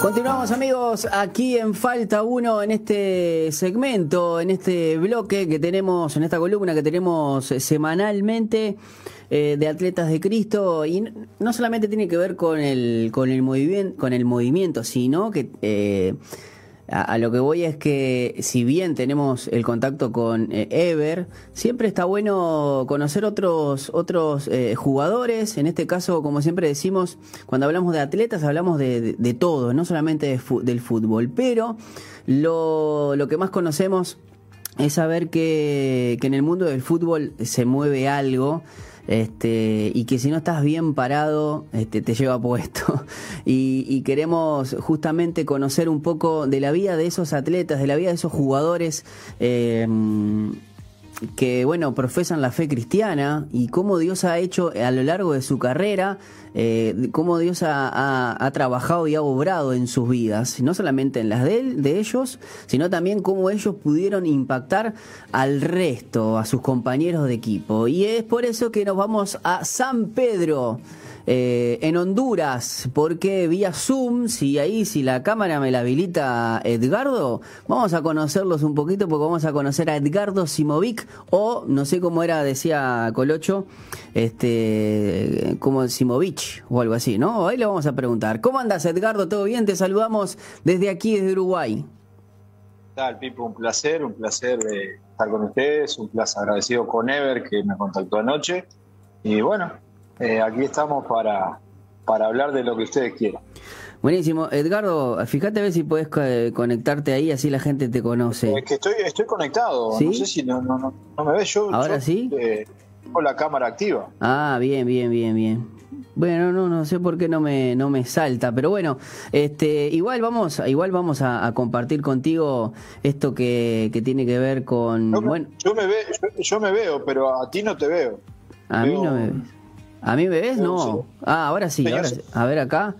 Continuamos amigos aquí en Falta 1 en este segmento, en este bloque que tenemos, en esta columna que tenemos semanalmente eh, de Atletas de Cristo. Y no solamente tiene que ver con el, con el, movimiento, con el movimiento, sino que... Eh, a, lo que voy es que si bien tenemos el contacto con eh, Ever, siempre está bueno conocer otros otros eh, jugadores. En este caso, como siempre decimos, cuando hablamos de atletas hablamos de, de, todo, no solamente del fútbol. Pero lo, lo que más conocemos es saber que, que en el mundo del fútbol se mueve algo este, y que si no estás bien parado, este, te lleva puesto. Y, queremos justamente conocer un poco de la vida de esos atletas, de la vida de esos jugadores. Eh, que, bueno, profesan la fe cristiana y cómo Dios ha hecho a lo largo de su carrera, eh, cómo Dios ha, trabajado y ha obrado en sus vidas, no solamente en las de, él, de ellos, sino también cómo ellos pudieron impactar al resto, a sus compañeros de equipo. Y es por eso que nos vamos a San Pedro. Eh, en Honduras, porque vía Zoom, si ahí, si la cámara me la habilita Edgardo, vamos a conocerlos un poquito porque vamos a conocer a Edgardo Simovic o no sé cómo era, decía Colocho, este, como Simovic o algo así, ¿no? Ahí le vamos a preguntar. ¿Cómo andas Edgardo? ¿Todo bien? Te saludamos desde aquí, desde Uruguay. ¿Qué tal, Pipo? Un placer, un placer de estar con ustedes, un placer agradecido con Ever que me contactó anoche. Y bueno, eh, aquí estamos para, para hablar de lo que ustedes quieran. Buenísimo. Edgardo, fíjate a ver si puedes conectarte ahí, así la gente te conoce. Es que estoy, estoy conectado. No sé si no, no, no, me ves. Yo, ¿Ahora sí? Eh, tengo la cámara activa. Ah, bien, bien, bien, bien. Bueno, no, no sé por qué no me, no me salta, pero bueno, este, igual vamos, igual vamos a, compartir contigo esto que, que, tiene que ver con. Yo, bueno, yo me, yo, me veo, pero a ti no te veo. A mí no me ves. ¿A mí me ves? No. Ah, ahora sí. a ver acá.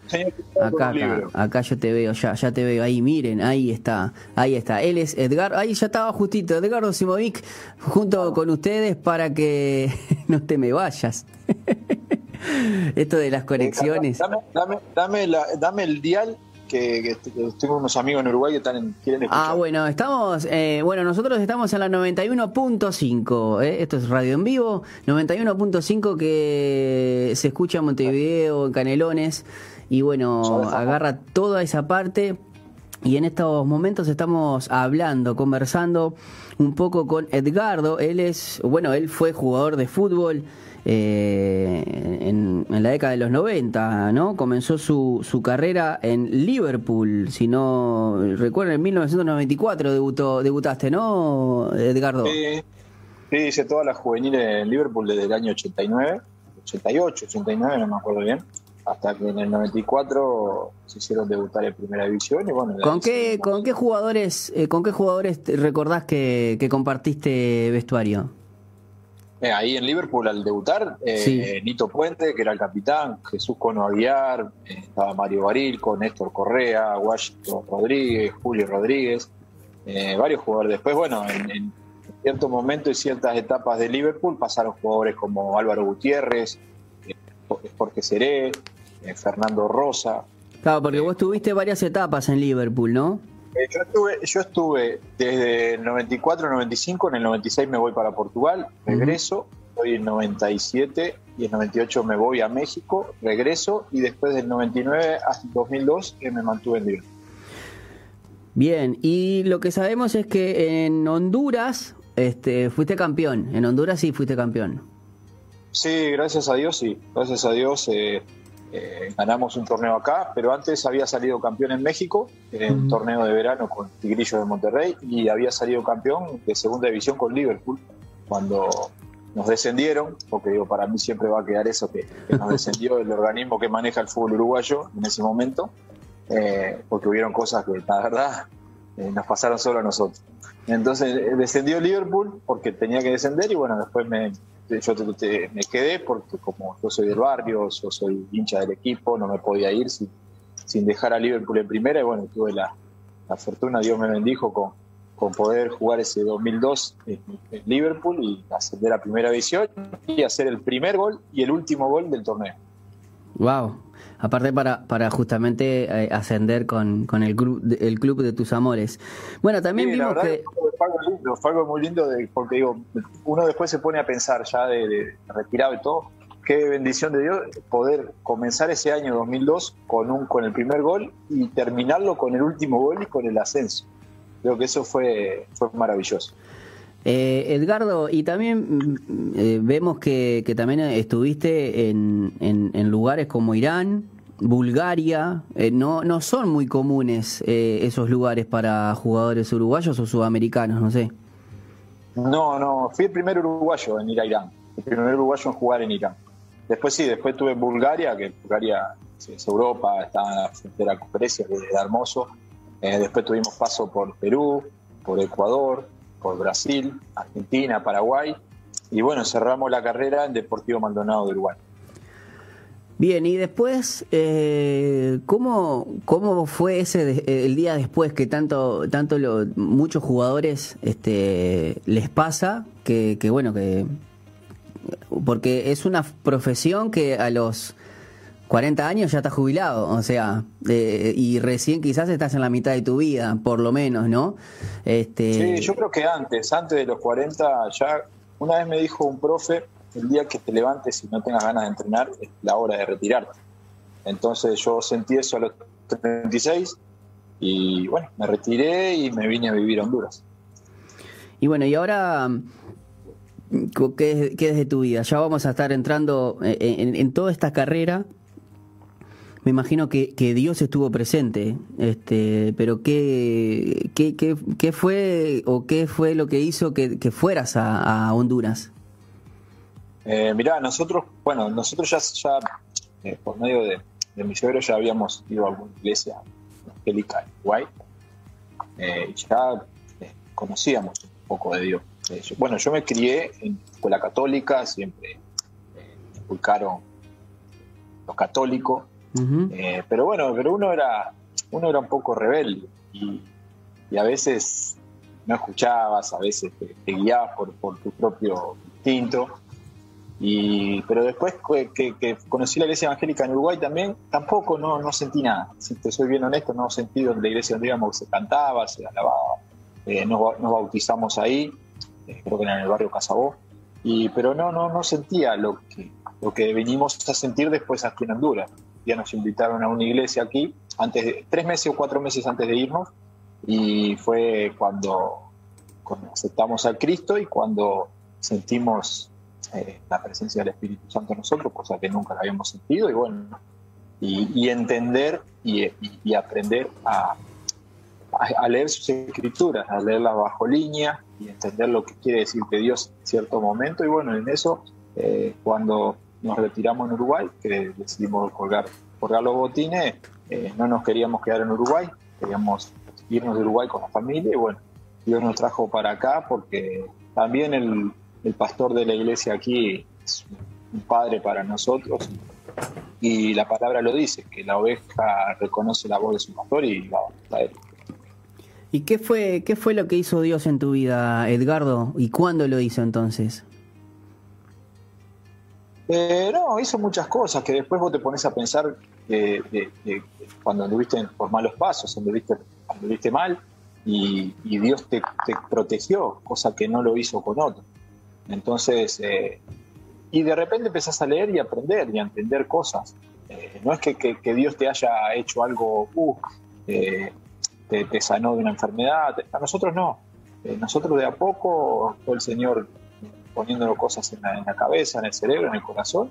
Acá, acá, acá yo te veo, ya, ya te veo. Ahí, miren, ahí está. Ahí está. Él es Edgar. Ahí ya estaba justito. Edgardo Simovic junto con ustedes para que no te me vayas. Esto de las conexiones. Dame, dame, dame, la, dame el dial que, tengo unos amigos en Uruguay que están quieren escuchar. Ah, bueno, estamos, eh, bueno, nosotros estamos en la 91.5, eh, esto es radio en vivo, 91.5 que se escucha en Montevideo, en Canelones, y bueno, agarra toda esa parte. Y en estos momentos estamos hablando, conversando un poco con Edgardo. Él es, bueno, él fue jugador de fútbol, eh, en, la década de los 90, ¿no? Comenzó su, su carrera en Liverpool, si no recuerdo, en 1994 debutó, debutaste, ¿no, Edgardo? Sí, sí, hice todas las juveniles en Liverpool desde el año 89, 88, 89, no me acuerdo bien hasta que en el 94 se hicieron debutar en primera división y bueno con qué con qué jugadores eh, con qué jugadores recordás que, que compartiste vestuario eh, ahí en Liverpool al debutar, eh, Nito Puente, que era el capitán, Jesús Cono Aguiar, eh, estaba Mario Baril, con Néstor Correa, Washington Rodríguez, Julio Rodríguez, varios jugadores. Después, bueno, en, en ciertos momentos y ciertas etapas de Liverpool pasaron jugadores como Álvaro Gutiérrez, Jorge Seré, Fernando Rosa. Claro, porque vos tuviste varias etapas en Liverpool, ¿no? Eh, yo, estuve, yo estuve desde el 94, 95, en el 96 me voy para Portugal, regreso, estoy en 97 y en 98 me voy a México, regreso y después del 99 hasta 2002 me mantuve en Liverpool. Bien, y lo que sabemos es que en Honduras este, fuiste campeón, en Honduras sí fuiste campeón. Sí, gracias a Dios, sí, gracias a Dios. Eh, eh, ganamos un torneo acá, pero antes había salido campeón en México, en un torneo de verano con Tigrillo de Monterrey, y había salido campeón de segunda división con Liverpool, cuando nos descendieron, porque digo, para mí siempre va a quedar eso, que, nos descendió el organismo que maneja el fútbol uruguayo en ese momento, eh, porque hubieron cosas que la verdad eh, nos pasaron solo a nosotros. Entonces descendió Liverpool porque tenía que descender y bueno, después me, yo me quedé porque como yo soy del barrio, yo soy hincha del equipo, no me podía ir sin, sin dejar a Liverpool en primera y bueno, tuve la, la fortuna, Dios me bendijo con, con poder jugar ese 2002 en, Liverpool y ascender a primera división y hacer el primer gol y el último gol del torneo. Wow. Aparte para, para justamente eh, ascender con, con el, club, el club de tus amores. Bueno, también vimos que... Fue algo, muy lindo porque digo, uno después se pone a pensar ya de, retirado y todo, qué bendición de Dios poder comenzar ese año 2002 con, un, con el primer gol y terminarlo con el último gol y con el ascenso. Creo que eso fue, fue maravilloso. Eh, Edgardo, y también mm, eh, vemos que, también estuviste en, lugares como Irán, Bulgaria, eh, no, no son muy comunes eh, esos lugares para jugadores uruguayos o sudamericanos, no sé. No, no, fui el primer uruguayo en ir a Irán, el primer uruguayo en jugar en Irán. Después sí, después estuve en Bulgaria, que Bulgaria es Europa, está en la frontera con Grecia, que es hermoso. después tuvimos paso por Perú, por Ecuador, por Brasil, Argentina, Paraguay, y bueno, cerramos la carrera en Deportivo Maldonado de Uruguay. Bien, y después, eh, ¿cómo, ¿cómo fue ese el día después que tanto, tanto lo, muchos jugadores este, les pasa que, que, bueno, que porque es una profesión que a los 40 años ya estás jubilado, o sea, y recién quizás estás en la mitad de tu vida, por lo menos, ¿no? Este... Sí, yo creo que antes, antes de los 40, ya una vez me dijo un profe, el día que te levantes y no tengas ganas de entrenar es la hora de retirarte. Entonces yo sentí eso a los 36 y bueno, me retiré y me vine a vivir a Honduras. Y bueno, y ahora ¿Qué, es de tu vida? Ya vamos a estar entrando en toda esta carrera me imagino que, Dios estuvo presente, este, pero ¿qué, qué, qué, fue o qué fue lo que hizo que, fueras a, Honduras? Eh, mirá, nosotros, bueno, nosotros ya, ya eh, por medio de, de mi suegro ya habíamos ido a alguna iglesia evangélica en Uruguay eh, ya eh, conocíamos un poco de Dios. bueno, yo me crié en escuela católica, siempre me inculcaron los católicos eh, pero bueno, pero uno era, uno era un poco rebelde y, a veces no escuchabas, a veces te, guiabas por, tu propio instinto. Y, pero después que, conocí la iglesia evangélica en Uruguay también, tampoco no, no sentí nada. Si te soy bien honesto, no sentí donde la iglesia íbamos se cantaba, se alababa. Eh, nos, bautizamos ahí, eh, creo que era en el barrio Casabó. Y, pero no, no, no sentía lo que, lo que venimos a sentir después aquí en Honduras ya nos invitaron a una iglesia aquí, antes de, tres meses o cuatro meses antes de irnos, y fue cuando, aceptamos al Cristo y cuando sentimos eh, la presencia del Espíritu Santo en nosotros, cosa que nunca la habíamos sentido, y bueno, y, entender y, aprender a, a, leer sus escrituras, a leerlas bajo línea y entender lo que quiere decir que Dios en cierto momento, y bueno, en eso, eh, cuando nos retiramos en Uruguay, que decidimos colgar, colgar los botines, eh, no nos queríamos quedar en Uruguay, queríamos irnos de Uruguay con la familia y bueno, Dios nos trajo para acá porque también el, pastor de la iglesia aquí es un padre para nosotros y la palabra lo dice, que la oveja reconoce la voz de su pastor y va a él. ¿Y qué fue, qué fue lo que hizo Dios en tu vida, Edgardo? ¿Y cuándo lo hizo entonces? Eh, no, hizo muchas cosas que después vos te pones a pensar que cuando anduviste por malos pasos, anduviste, anduviste mal y, Dios te, protegió, cosa que no lo hizo con otro. Entonces, eh, y de repente empezás a leer y aprender y a entender cosas. Eh, no es que, Dios te haya hecho algo, uh, te, te, sanó de una enfermedad, a nosotros no. nosotros de a poco fue el Señor poniéndonos cosas en la, cabeza, en el cerebro, en el corazón,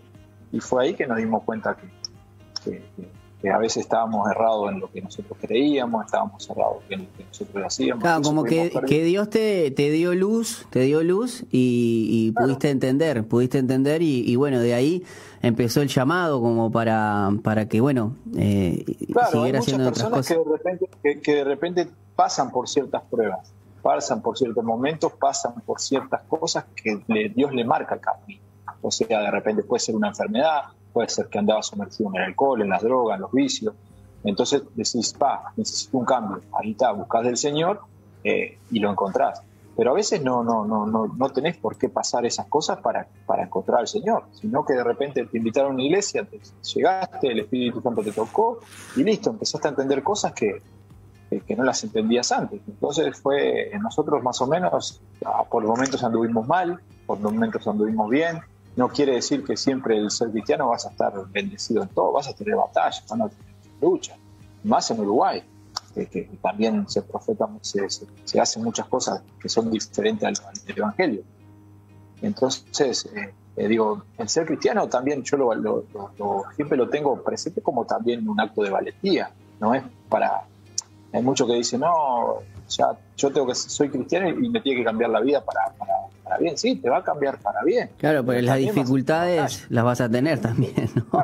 y fue ahí que nos dimos cuenta que, a veces estábamos errados en lo que nosotros creíamos, estábamos errados en lo que nosotros hacíamos. Claro, como que, Dios te, te, dio luz, te dio luz y, pudiste entender, pudiste entender y, bueno, de ahí empezó el llamado como para, para que, bueno, eh, siguiera haciendo otras cosas. Que de, repente, que de repente pasan por ciertas pruebas pasan por ciertos momentos, pasan por ciertas cosas que Dios le marca el camino. O sea, de repente puede ser una enfermedad, puede ser que andaba sumergido en el alcohol, en las drogas, en los vicios. Entonces decís, pa, necesito un cambio. Ahí está, buscas del Señor eh, y lo encontrás. pero a veces no, no, no, no, no tenés por qué pasar esas cosas para, para encontrar al Señor, sino que de repente te invitaron a una iglesia, te, llegaste, el Espíritu Santo te tocó y listo, empezaste a entender cosas que, que, no las entendías antes. Entonces fue, nosotros más o menos, ah, por momentos anduvimos mal, por momentos anduvimos bien. No quiere decir que siempre el ser cristiano vas a estar bendecido en todo, vas a tener batallas, van a tener lucha, más en Uruguay que, también se profeta, se, hacen muchas cosas que son diferentes al, Evangelio. Entonces, eh, eh, digo, el ser cristiano también yo lo, siempre lo tengo presente como también un acto de valentía, no es para... Hay muchos que dicen, no, yo tengo que soy cristiano y me tiene que cambiar la vida para, bien. Sí, te va a cambiar para bien. Claro, pero, las dificultades las vas a tener también, ¿no?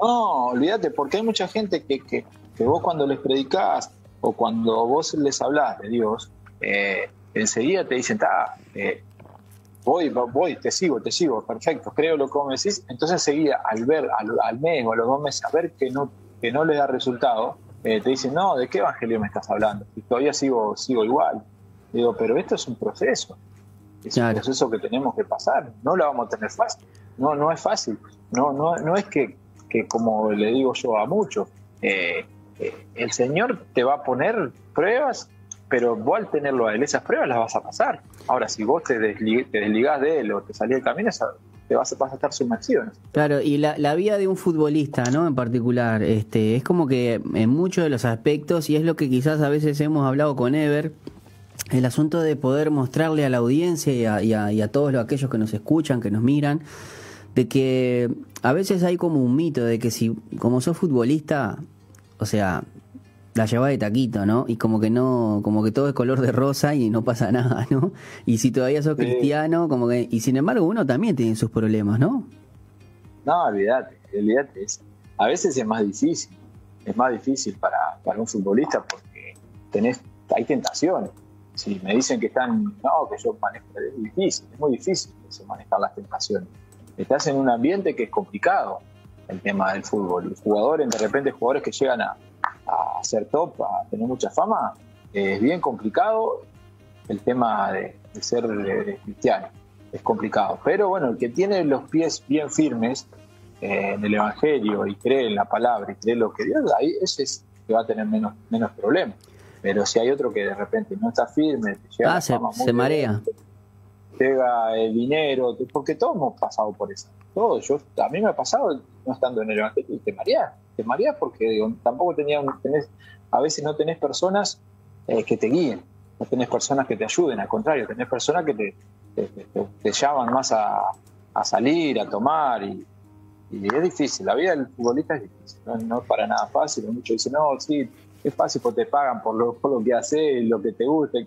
No, olvídate, porque hay mucha gente que, que, vos cuando les predicás o cuando vos les hablás de Dios, eh, enseguida te dicen, eh, voy, voy, te sigo, te sigo, perfecto, creo lo que vos me decís. Entonces enseguida, al ver al, mes o a los dos meses, a ver que no, que no le da resultado, eh, te dicen, no, ¿de qué evangelio me estás hablando? Y todavía sigo, sigo igual. Digo, pero esto es un proceso. Es un proceso que tenemos que pasar. No lo vamos a tener fácil. No, no es fácil. No, no, no es que que como le digo yo a muchos, eh, eh, el Señor te va a poner pruebas, pero vos al tenerlo a Él, esas pruebas las vas a pasar. Ahora, si vos te, desligás de Él o te salís del camino, te vas, a estar sumergido. Claro, y la, la, vida de un futbolista, ¿no? En particular, este, es como que en muchos de los aspectos, y es lo que quizás a veces hemos hablado con Ever, el asunto de poder mostrarle a la audiencia y a, y a, y a todos aquellos que nos escuchan, que nos miran, de que a veces hay como un mito de que si, como sos futbolista, o sea, la llevas de taquito, ¿no? Y como que no, como que todo es color de rosa y no pasa nada, ¿no? Y si todavía sos cristiano, como que, y sin embargo uno también tiene sus problemas, ¿no? No, olvídate, olvídate. a veces es más difícil, es más difícil para, para un futbolista porque tenés, hay tentaciones. Si me dicen que están, no, que yo manejo, es difícil, es muy difícil manejar las tentaciones estás en un ambiente que es complicado el tema del fútbol. Jugadores, de repente, jugadores que llegan a, a ser top, a tener mucha fama, es bien complicado el tema de, ser cristiano. Es complicado. Pero bueno, el que tiene los pies bien firmes eh, en el Evangelio y cree en la palabra y cree lo que Dios, ahí ese es que va a tener menos, menos problemas. Pero si hay otro que de repente no está firme, llega ah, se, se marea llega el dinero, porque todos hemos pasado por eso. Todos, yo, a mí me ha pasado no estando en el Evangelio, te mareás, te mareás porque digo, tampoco tenía, tenés, a veces no tenés personas eh, que te guíen, no tenés personas que te ayuden, al contrario, tenés personas que te, te, llaman más a, a, salir, a tomar y, es difícil, la vida del futbolista es difícil, no, es para nada fácil, muchos dicen, no, sí, es fácil porque te pagan por lo, por lo que haces, lo que te gusta,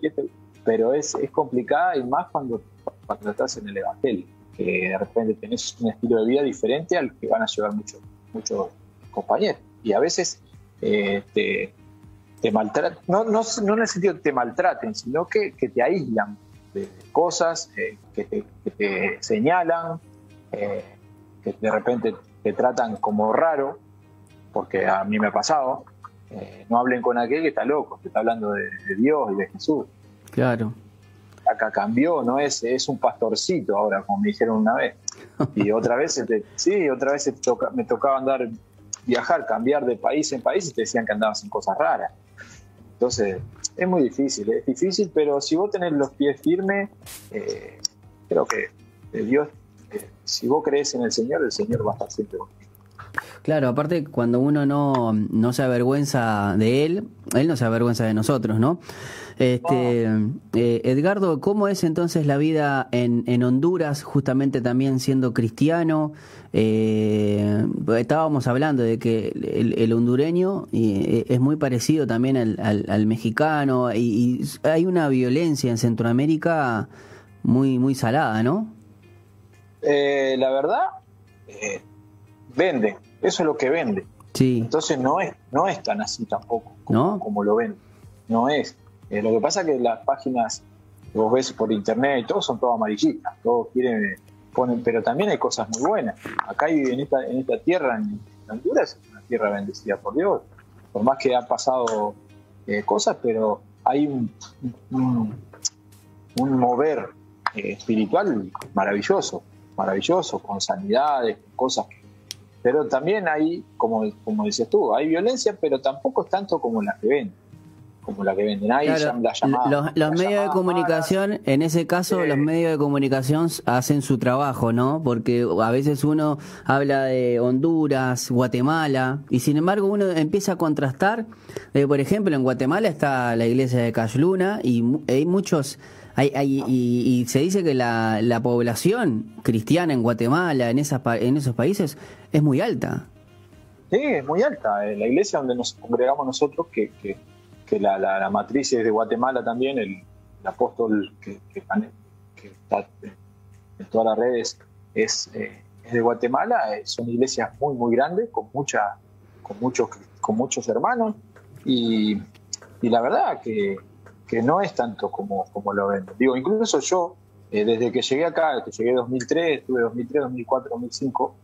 pero es, es complicada y más cuando cuando estás en el Evangelio, que de repente tenés un estilo de vida diferente al que van a llevar muchos muchos compañeros. Y a veces eh, te, te maltratan, no, no, no, en el sentido que te maltraten, sino que, que te aíslan de cosas, eh, que, te, señalan, eh, que de repente te tratan como raro, porque a mí me ha pasado. No hablen con aquel que está loco, que está hablando de, de Dios y de Jesús. Claro acá cambió, no es, es un pastorcito ahora, como me dijeron una vez. Y otra vez, este, sí, otra vez me tocaba andar, viajar, cambiar de país en país y te decían que andabas en cosas raras. Entonces, es muy difícil, es difícil, pero si vos tenés los pies firmes, eh, creo que Dios, eh, si vos crees en el Señor, el Señor va a estar siempre contigo. Claro, aparte cuando uno no, no se avergüenza de él, él no se avergüenza de nosotros, ¿no? Este, eh, Edgardo, ¿cómo es entonces la vida en, en Honduras, justamente también siendo cristiano? Eh, estábamos hablando de que el, hondureño eh, es muy parecido también al, al, mexicano y, hay una violencia en Centroamérica muy, muy salada, ¿no? la verdad, vende, eso es lo que vende. Sí. Entonces no es, no es tan así tampoco como, como lo ven. No es. Eh, lo que pasa es que las páginas que vos ves por internet y todo son todas amarillitas, todos quieren, ponen, pero también hay cosas muy buenas. Acá hay, en esta, en esta tierra, en, Honduras, es una tierra bendecida por Dios, por más que han pasado eh, cosas, pero hay un, un, mover eh, espiritual maravilloso, maravilloso, con sanidades, cosas. Pero también hay, como, como dices tú, hay violencia, pero tampoco es tanto como la que ven como la que venden ahí, los, medios de comunicación, en ese caso, los medios de comunicación hacen su trabajo, ¿no? Porque a veces uno habla de Honduras, Guatemala, y sin embargo uno empieza a contrastar. Eh, por ejemplo, en Guatemala está la iglesia de Cashluna y hay muchos. Hay, hay, y, se dice que la, la población cristiana en Guatemala, en, esas, en esos países, es muy alta. Sí, es muy alta. La iglesia donde nos congregamos nosotros, que, que que la, la, matriz es de Guatemala también, el, apóstol que, está en todas las redes es, eh, es de Guatemala, eh, son iglesias muy, muy grandes, con, mucha, con, muchos, con muchos hermanos, y, y la verdad que, que, no es tanto como, como lo ven. Digo, incluso yo, eh, desde que llegué acá, que llegué en 2003, estuve 2003, 2004, 2005,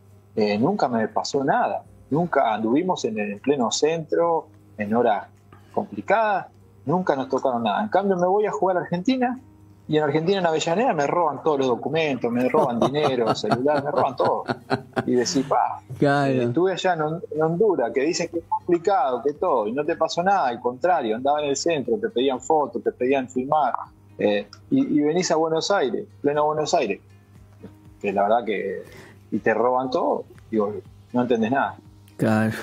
nunca me pasó nada. Nunca anduvimos en el pleno centro, en horas complicada, nunca nos tocaron nada. En cambio, me voy a jugar a Argentina y en Argentina, en Avellaneda, me roban todos los documentos, me roban dinero, celular, me roban todo. Y decís, pa, eh, estuve allá en, Honduras, que dicen que es complicado, que todo, y no te pasó nada, al contrario, andaba en el centro, te pedían fotos, te pedían filmar, eh, y, venís a Buenos Aires, pleno Buenos Aires, que la verdad que, y te roban todo, digo, no entendés nada. Claro.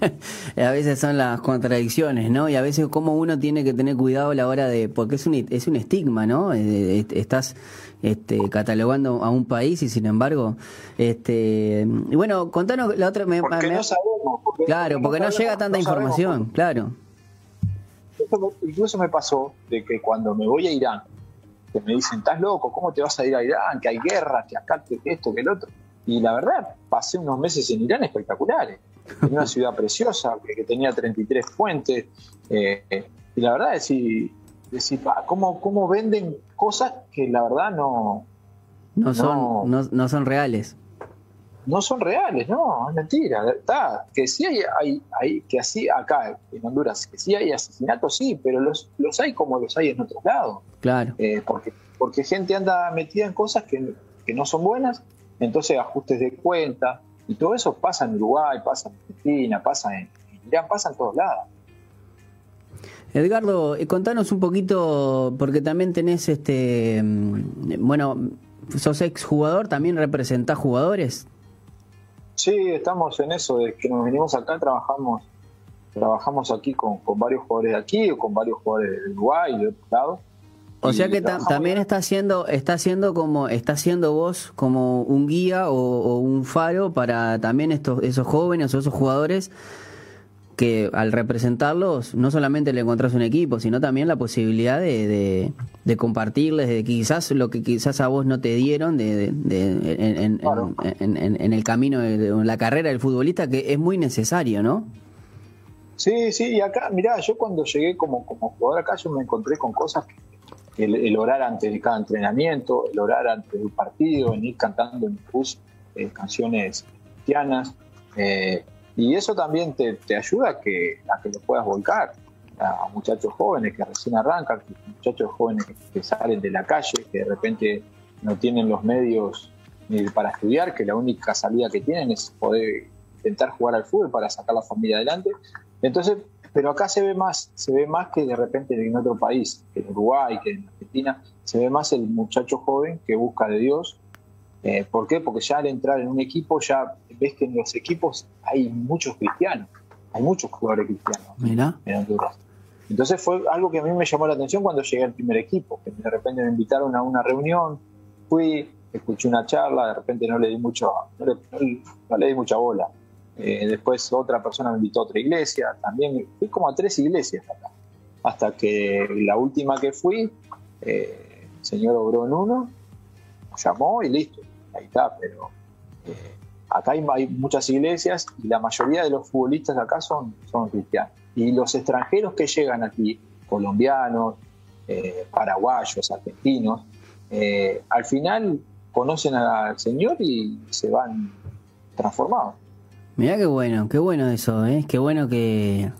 a veces son las contradicciones, ¿no? Y a veces como uno tiene que tener cuidado a la hora de... Porque es un, es un estigma, ¿no? Eh, estás este, catalogando a un país y sin embargo... este Y bueno, contanos la otra... porque no sabemos. claro, porque no, llega tanta información, claro. incluso me pasó de que cuando me voy a Irán, que me dicen, estás loco, ¿cómo te vas a ir a Irán? Que hay guerra, que acá, que esto, que el otro y la verdad, pasé unos meses en Irán espectaculares. En una ciudad preciosa, que, tenía 33 fuentes. Eh, y la verdad es decir, decir ¿cómo, ¿cómo venden cosas que la verdad no... No son, no, son reales. No son reales, no, es mentira. Está, que sí hay, hay, hay, que así acá en Honduras, que sí hay asesinatos, sí, pero los, los hay como los hay en otros lados. Claro. Eh, porque, porque gente anda metida en cosas que, que no son buenas entonces ajustes de cuenta, y todo eso pasa en Uruguay, pasa en Argentina, pasa en, Irán, pasa en todos lados. Edgardo, eh, contanos un poquito, porque también tenés este, mm, bueno, sos ex jugador, también representás jugadores. Sí, estamos en eso, desde que nos venimos acá trabajamos trabajamos aquí con, con varios jugadores de aquí o con varios jugadores de Uruguay y de otros lados. O sea que también está haciendo, está haciendo como, está haciendo vos como un guía o, un faro para también estos, esos jóvenes o esos jugadores que al representarlos no solamente le encontrás un equipo, sino también la posibilidad de, de, compartirles, de quizás lo que quizás a vos no te dieron de, en, en, el camino, de, la carrera del futbolista, que es muy necesario, ¿no? Sí, sí, y acá, mirá, yo cuando llegué como, como jugador acá, yo me encontré con cosas que el, orar antes de cada entrenamiento, el orar antes de un partido, venir cantando en bus eh, canciones cristianas. Eh, y eso también te, ayuda a que, a que lo puedas volcar a muchachos jóvenes que recién arrancan, muchachos jóvenes que, salen de la calle, que de repente no tienen los medios para estudiar, que la única salida que tienen es poder intentar jugar al fútbol para sacar a la familia adelante. Entonces, pero acá se ve más, se ve más que de repente en otro país, que en Uruguay, que en Argentina, se ve más el muchacho joven que busca de Dios. Eh, ¿Por qué? Porque ya al entrar en un equipo ya ves que en los equipos hay muchos cristianos, hay muchos jugadores cristianos en Honduras. Entonces fue algo que a mí me llamó la atención cuando llegué al primer equipo, que de repente me invitaron a una reunión, fui, escuché una charla, de repente no le di mucho, no le di mucha bola. Eh, después otra persona me invitó a otra iglesia, también fui como a tres iglesias acá. Hasta que la última que fui, eh, el señor obró en uno, llamó y listo, ahí está, pero eh, acá hay, muchas iglesias y la mayoría de los futbolistas acá son, son cristianos. Y los extranjeros que llegan aquí, colombianos, paraguayos, argentinos, al final conocen al Señor y se van transformados. Mirá qué bueno, qué bueno eso, ¿eh? Qué bueno que,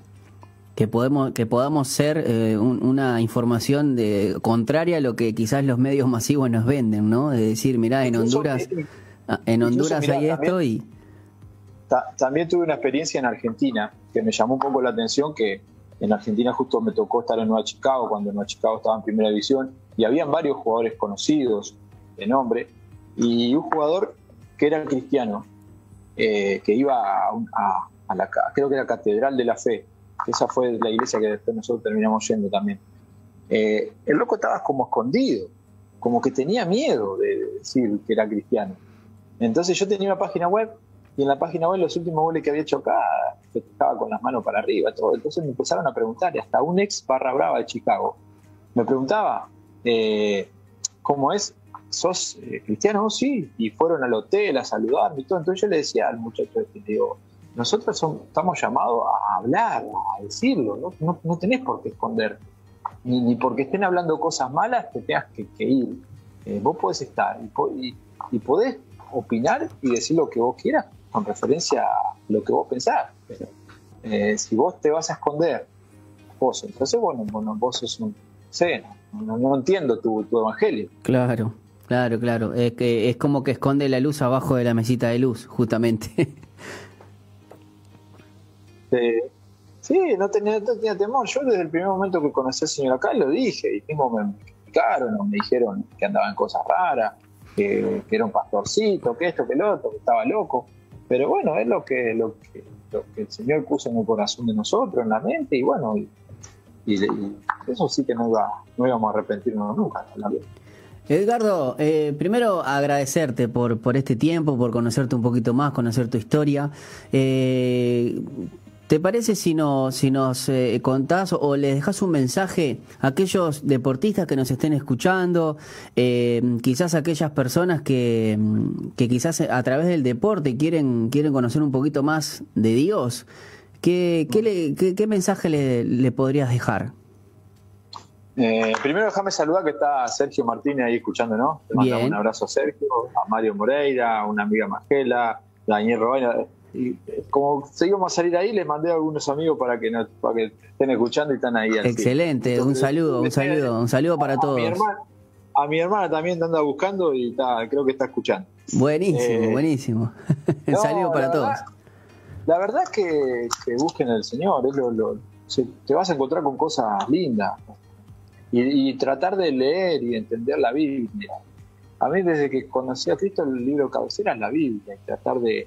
que podemos que podamos ser eh, una información de contraria a lo que quizás los medios masivos nos venden, ¿no? De decir, mirá, en Honduras ah, en Honduras hay esto y también tuve una experiencia en Argentina que me llamó un poco la atención que en Argentina justo me tocó estar en Nueva Chicago cuando Nueva Chicago estaba en primera división y habían varios jugadores conocidos de nombre y un jugador que era cristiano eh, que iba a, la creo que era Catedral de la Fe esa fue la iglesia que después nosotros terminamos yendo también. Eh, el loco estaba como escondido, como que tenía miedo de decir que era cristiano. Entonces yo tenía una página web y en la página web los últimos goles que había hecho acá estaba con las manos para arriba. Todo. Entonces me empezaron a preguntar, y hasta un ex barra brava de Chicago me preguntaba, eh, ¿cómo es? ¿Sos eh, cristiano? Sí. Y fueron al hotel a saludarme y todo. Entonces yo le decía al muchacho, este, digo, nosotros estamos llamados a hablar, a decirlo, no, no, tenés por qué esconder, ni, ni, porque estén hablando cosas malas te tengas que, ir. Eh, vos podés estar y, podés opinar y decir lo que vos quieras con referencia a lo que vos pensás. Eh, si vos te vas a esconder, vos, entonces bueno, bueno vos sos un... Sé, no, no, entiendo tu, tu evangelio. Claro. Claro, claro. Es, que, es como que esconde la luz abajo de la mesita de luz, justamente. Este, sí, no tenía, tenía temor. Yo desde el primer momento que conocí al señor acá lo dije y mismo me explicaron, me dijeron que andaba en cosas raras, que, era un pastorcito, que esto, que lo otro, que estaba loco. Pero bueno, es lo que, lo que, el Señor puso en el corazón de nosotros, en la mente, y bueno, y, eso sí que no, iba, no íbamos a arrepentirnos nunca. Edgardo, eh, primero agradecerte por, por este tiempo, por conocerte un poquito más, conocer tu historia. Eh, ¿Te parece si, no, si nos eh, contás o les dejas un mensaje a aquellos deportistas que nos estén escuchando, eh, quizás aquellas personas que, que, quizás a través del deporte quieren, quieren conocer un poquito más de Dios? ¿Qué, qué, qué, mensaje le, le, podrías dejar? Eh, primero déjame saludar que está Sergio Martínez ahí escuchando, ¿no? Te mandamos un abrazo a Sergio, a Mario Moreira, a una amiga Magela, Daniel Robaina y eh, como seguimos a salir ahí, les mandé a algunos amigos para que, para que estén escuchando y están ahí. Excelente, un saludo, un saludo, un saludo para todos. a mi hermana también anda buscando y creo que está escuchando. Buenísimo, eh, buenísimo. un saludo para todos. la verdad es que, busquen al Señor, te vas a encontrar con cosas lindas y, y tratar de leer y entender la Biblia. A mí desde que conocí a Cristo el libro cabecera es la Biblia y tratar de,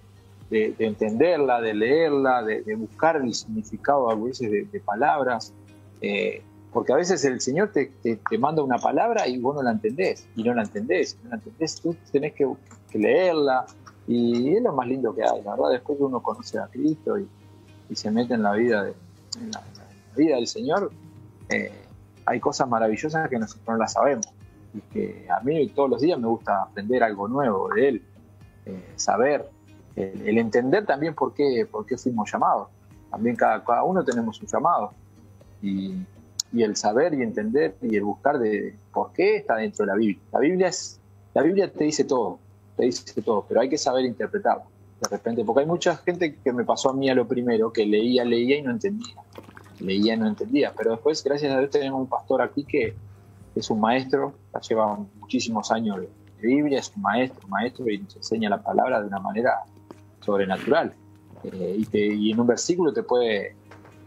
de, entenderla, de leerla, de, buscar el significado a veces de, palabras, eh, porque a veces el Señor te, manda una palabra y vos no la entendés, y no la entendés, no la entendés, tú tenés que, leerla, y es lo más lindo que hay, la verdad, después que uno conoce a Cristo y, se mete en la vida, de, la, vida del Señor, eh, hay cosas maravillosas que nosotros no las sabemos, y que a mí todos los días me gusta aprender algo nuevo de Él, eh, saber el, entender también por qué, por qué fuimos llamados. También cada, cada uno tenemos un llamado. Y, y, el saber y entender y el buscar de por qué está dentro de la Biblia. La Biblia, es, la Biblia te dice todo, te dice todo, pero hay que saber interpretarlo. De repente, porque hay mucha gente que me pasó a mí a lo primero, que leía, leía y no entendía. Leía y no entendía. Pero después, gracias a Dios, tenemos un pastor aquí que es un maestro, lleva muchísimos años de Biblia, es un maestro, maestro y nos enseña la palabra de una manera sobrenatural. Eh, y, en un versículo te puede,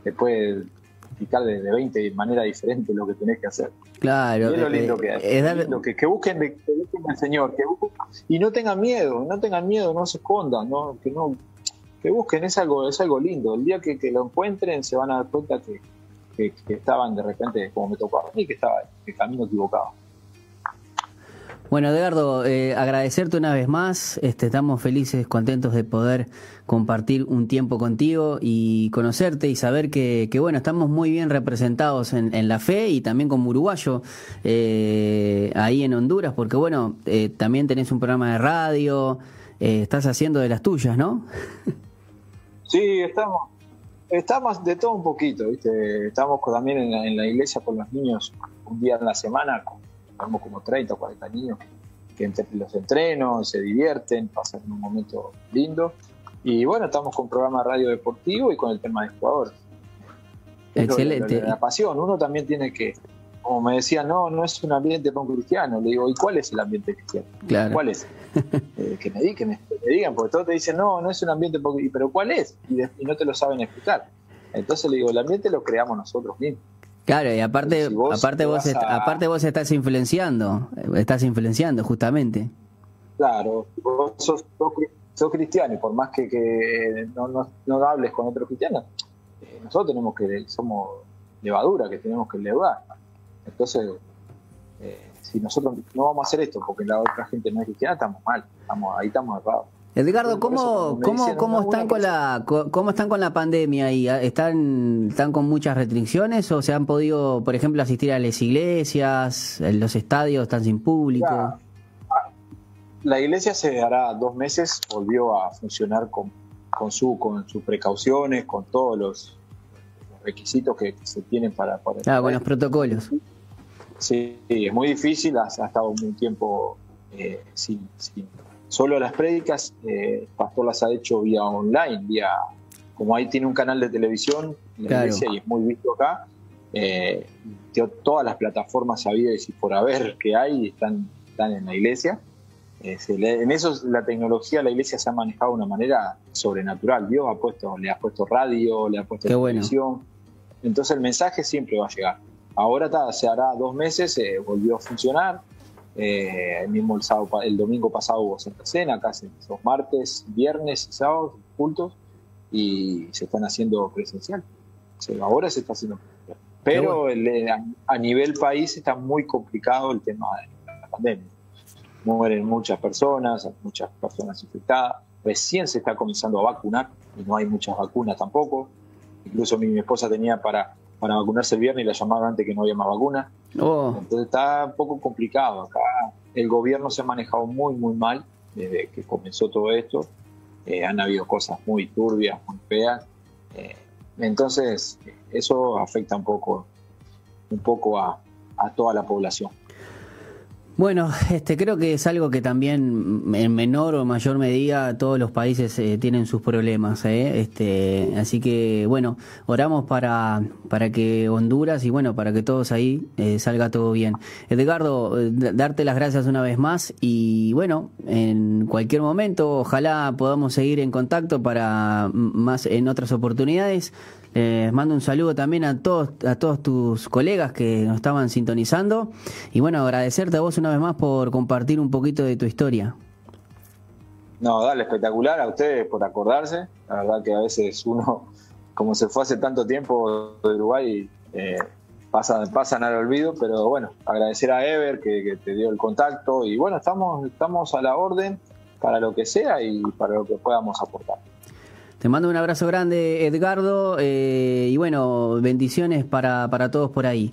te puede explicar de, de 20 maneras diferentes lo que tenés que hacer. Claro. es lo lindo que hay. que, busquen de, que busquen al Señor. Que y no tengan miedo, no tengan miedo, no se escondan, ¿no? que no que busquen, es algo, es algo lindo. El día que, lo encuentren se van a dar cuenta que, estaban de repente, como me tocó a mí, que estaba en el camino equivocado. Bueno, Edgardo, eh, agradecerte una vez más. Este, estamos felices, contentos de poder compartir un tiempo contigo y conocerte y saber que, bueno, estamos muy bien representados en, la fe y también como uruguayo eh, ahí en Honduras, porque bueno, eh, también tenés un programa de radio, estás haciendo de las tuyas, ¿no? Sí, estamos. Estamos de todo un poquito, ¿viste? Estamos también en la, en la iglesia con los niños un día en la semana, Estamos como 30 o 40 niños que entre los entrenos se divierten, pasan un momento lindo. Y bueno, estamos con programa radio deportivo y con el tema de jugadores. Excelente. la pasión, uno también tiene que, como me decía, no, no es un ambiente para un cristiano. Le digo, ¿y cuál es el ambiente cristiano? Claro. ¿Cuál es? Eh, que, me, que, me, digan, porque todos te dicen, no, no es un ambiente, pero ¿cuál es? Y, no te lo saben explicar. Entonces le digo, el ambiente lo creamos nosotros mismos. Claro, y aparte, aparte vos, aparte vos estás influenciando, estás influenciando justamente. Claro, vos sos, cristiano y por más que, no, no, no, hables con otros cristianos, eh, nosotros tenemos que, somos levadura, que tenemos que levar. Entonces, eh, si nosotros no vamos a hacer esto porque la otra gente no es cristiana, estamos mal, estamos, ahí estamos errados. Edgardo, ¿cómo, cómo, cómo están con la cómo están con la pandemia ahí? ¿Están, ¿Están con muchas restricciones o se han podido, por ejemplo, asistir a las iglesias, los estadios están sin público? La, iglesia se hará dos meses volvió a funcionar con, con, su, con sus precauciones, con todos los requisitos que, se tienen para... para claro, con los protocolos. Sí, es muy difícil, ha, estado un tiempo eh, sin, Solo las prédicas, eh, el pastor las ha hecho vía online, vía como ahí tiene un canal de televisión en la iglesia y es muy visto acá, eh, todas las plataformas habidas y por haber que hay están, están en la iglesia. en eso la tecnología, la iglesia se ha manejado de una manera sobrenatural. Dios ha puesto, le ha puesto radio, le ha puesto televisión. Entonces el mensaje siempre va a llegar. Ahora se hará dos meses, eh, volvió a funcionar. Eh, el mismo el, sábado, el domingo pasado hubo Santa Cena, acá los martes, viernes y sábados, cultos, y se están haciendo presencial. ahora se está haciendo presencial. Pero eh, a, nivel país está muy complicado el tema de la pandemia. Mueren muchas personas, muchas personas infectadas. Recién se está comenzando a vacunar y no hay muchas vacunas tampoco. Incluso mi, esposa tenía para, para vacunarse el viernes y la llamaron antes que no había más vacuna. Oh. Entonces está un poco complicado. Acá el gobierno se ha manejado muy, muy mal desde que comenzó todo esto. Eh, han habido cosas muy turbias, muy feas. Eh, entonces, eso afecta un poco, un poco a toda la población. Bueno, este, creo que es algo que también en menor o mayor medida todos los países eh, tienen sus problemas, ¿eh? este, así que bueno, oramos para, para que Honduras y bueno, para que todos ahí eh, salga todo bien. Edgardo, darte las gracias una vez más y bueno, en cualquier momento ojalá podamos seguir en contacto para más en otras oportunidades. Les mando un saludo también a todos, a todos tus colegas que nos estaban sintonizando. Y bueno, agradecerte a vos una vez más por compartir un poquito de tu historia. No, dale, espectacular a ustedes por acordarse. La verdad que a veces uno, como se fue hace tanto tiempo de Uruguay, eh, pasan, pasan al olvido, pero bueno, agradecer a Ever que, que, te dio el contacto y bueno, estamos, estamos a la orden para lo que sea y para lo que podamos aportar. Te mando un abrazo grande, Edgardo, eh, y bueno, bendiciones para, para todos por ahí.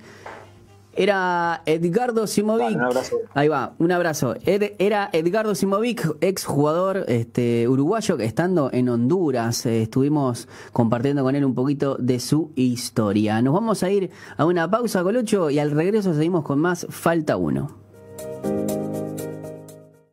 Era Edgardo Simovic. Ahí va, un abrazo. era Edgardo Simovic, ex jugador este, uruguayo, estando en Honduras. Eh, estuvimos compartiendo con él un poquito de su historia. Nos vamos a ir a una pausa, Colocho, y al regreso seguimos con más Falta Uno.